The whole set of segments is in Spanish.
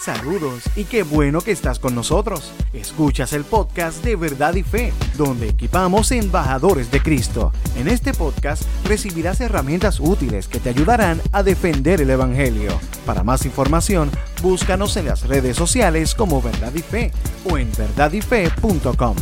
Saludos y qué bueno que estás con nosotros. Escuchas el podcast de Verdad y Fe, donde equipamos embajadores de Cristo. En este podcast recibirás herramientas útiles que te ayudarán a defender el Evangelio. Para más información, búscanos en las redes sociales como Verdad y Fe o en verdadyfe.com.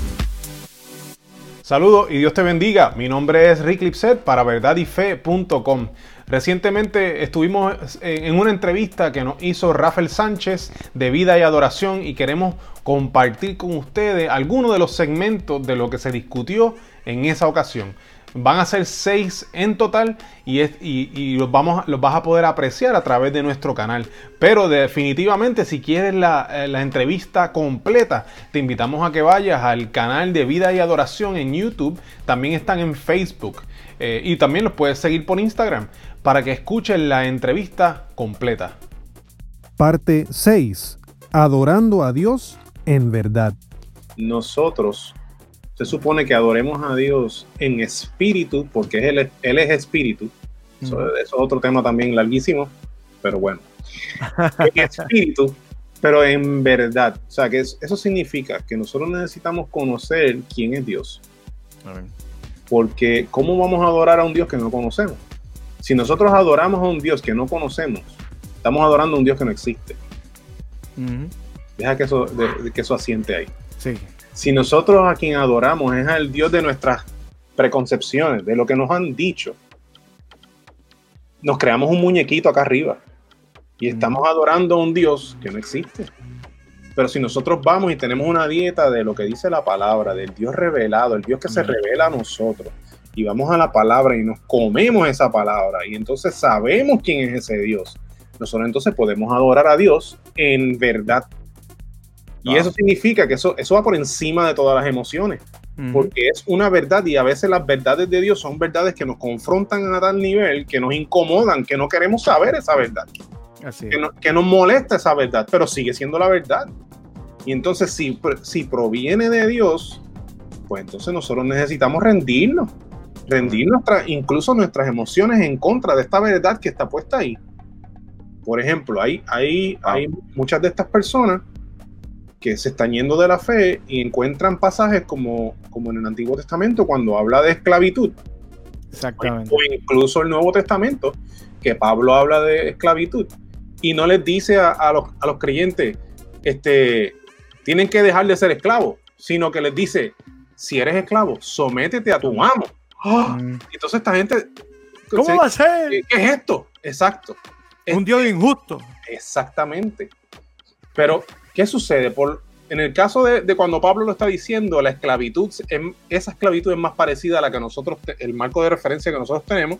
Saludos y Dios te bendiga. Mi nombre es Rick Lipset para verdadyfe.com. Recientemente estuvimos en una entrevista que nos hizo Rafael Sánchez de Vida y Adoración y queremos compartir con ustedes algunos de los segmentos de lo que se discutió en esa ocasión. Van a ser seis en total y, los, vamos, los vas a poder apreciar a través de nuestro canal. Pero definitivamente si quieres la, eh, la entrevista completa, te invitamos a que vayas al canal de Vida y Adoración en YouTube. También están en Facebook. Eh, y también los puedes seguir por Instagram para que escuchen la entrevista completa. Parte 6. Adorando a Dios en verdad. Nosotros se supone que adoremos a Dios en espíritu, porque Él, él es espíritu. Eso, es otro tema también larguísimo, pero bueno. en espíritu, pero en verdad. O sea, que eso significa que nosotros necesitamos conocer quién es Dios. Porque ¿cómo vamos a adorar a un Dios que no conocemos? Si nosotros adoramos a un Dios que no conocemos, estamos adorando a un Dios que no existe. Deja que eso, que eso asiente ahí. Si nosotros a quien adoramos es al Dios de nuestras preconcepciones, de lo que nos han dicho, nos creamos un muñequito acá arriba y estamos adorando a un Dios que no existe. Pero si nosotros vamos y tenemos una dieta de lo que dice la palabra, del Dios revelado, el Dios que se revela a nosotros, y vamos a la palabra y nos comemos esa palabra, y entonces sabemos quién es ese Dios, nosotros entonces podemos adorar a Dios en verdad. Y eso significa que eso, eso va por encima de todas las emociones, porque es una verdad y a veces las verdades de Dios son verdades que nos confrontan a tal nivel, que nos incomodan, que no queremos saber esa verdad. Que, que, nos molesta esa verdad, pero sigue siendo la verdad. Y entonces si, si proviene de Dios, pues entonces nosotros necesitamos rendirnos, rendir incluso nuestras emociones en contra de esta verdad que está puesta ahí. Por ejemplo, hay, hay, hay muchas de estas personas que se están yendo de la fe y encuentran pasajes como, como en el Antiguo Testamento cuando habla de esclavitud. Exactamente. O incluso el Nuevo Testamento, que Pablo habla de esclavitud y no les dice a, los, a los creyentes, este, tienen que dejar de ser esclavos, sino que les dice, si eres esclavo, sométete a tu amo. ¡Ah! Mm. Entonces esta gente... ¿Cómo va a ser? ¿Qué, es esto? Exacto. Un Dios injusto. Exactamente. Pero, ¿qué sucede? Por, en el caso de, cuando Pablo lo está diciendo, la esclavitud, esa esclavitud es más parecida a la que nosotros, el marco de referencia que nosotros tenemos,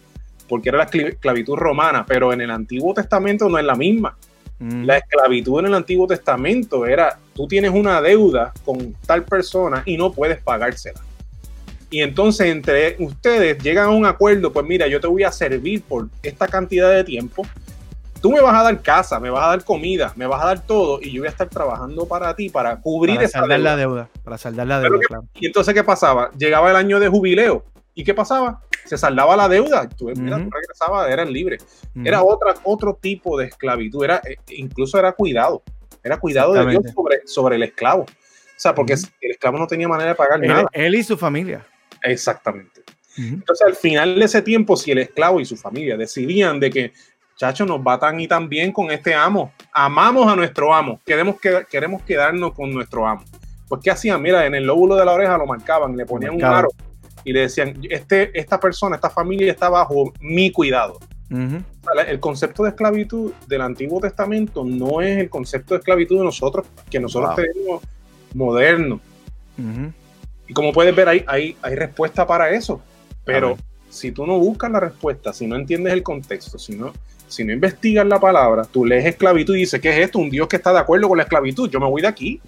porque era la esclavitud romana, pero en el Antiguo Testamento no es la misma. La esclavitud en el Antiguo Testamento era, tú tienes una deuda con tal persona y no puedes pagársela. Y entonces entre ustedes llegan a un acuerdo, pues mira, yo te voy a servir por esta cantidad de tiempo. Tú me vas a dar casa, me vas a dar comida, me vas a dar todo y yo voy a estar trabajando para ti para cubrir para esa saldar la deuda, para saldar la deuda. Y entonces qué pasaba? Llegaba el año de jubileo y qué pasaba? se saldaba la deuda, tú, mira, regresabas, eran libres. Era otra, otro tipo de esclavitud, era, eh, incluso era cuidado, era cuidado de Dios sobre, sobre el esclavo. O sea, porque el esclavo no tenía manera de pagar nada. Él y su familia. Exactamente. Entonces, al final de ese tiempo, si el esclavo y su familia decidían de que, chacho, nos va tan y tan bien con este amo, amamos a nuestro amo, queremos, que, queremos quedarnos con nuestro amo. Pues, ¿qué hacían? Mira, en el lóbulo de la oreja lo marcaban, le ponían un aro y le decían, este, esta persona, esta familia está bajo mi cuidado. El concepto de esclavitud del Antiguo Testamento no es el concepto de esclavitud de nosotros, que nosotros tenemos moderno. Y como puedes ver, hay, hay, hay respuesta para eso. Pero si tú no buscas la respuesta, si no entiendes el contexto, si no, si no investigas la palabra, tú lees esclavitud y dices, ¿qué es esto? Un Dios que está de acuerdo con la esclavitud. Yo me voy de aquí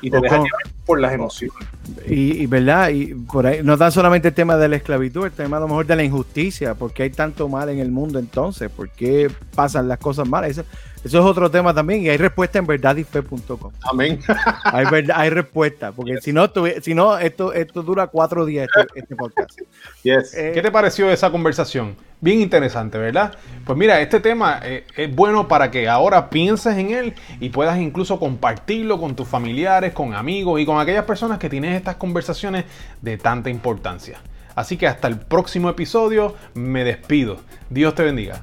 y te dejas llevar por las emociones. Y, verdad, y por ahí no tan solamente el tema de la esclavitud, el tema a lo mejor de la injusticia, porque hay tanto mal en el mundo entonces, ¿por qué pasan las cosas malas? Eso es otro tema también y hay respuesta en verdadyfe.com. Amén. Hay, hay respuesta, porque si no, si no esto, esto dura cuatro días este, este podcast. Yes. Eh, ¿Qué te pareció esa conversación? Bien interesante, ¿verdad? Pues mira, este tema eh, es bueno para que ahora pienses en él y puedas incluso compartirlo con tus familiares, con amigos y con aquellas personas que tienen estas conversaciones de tanta importancia. Así que hasta el próximo episodio me despido. Dios te bendiga.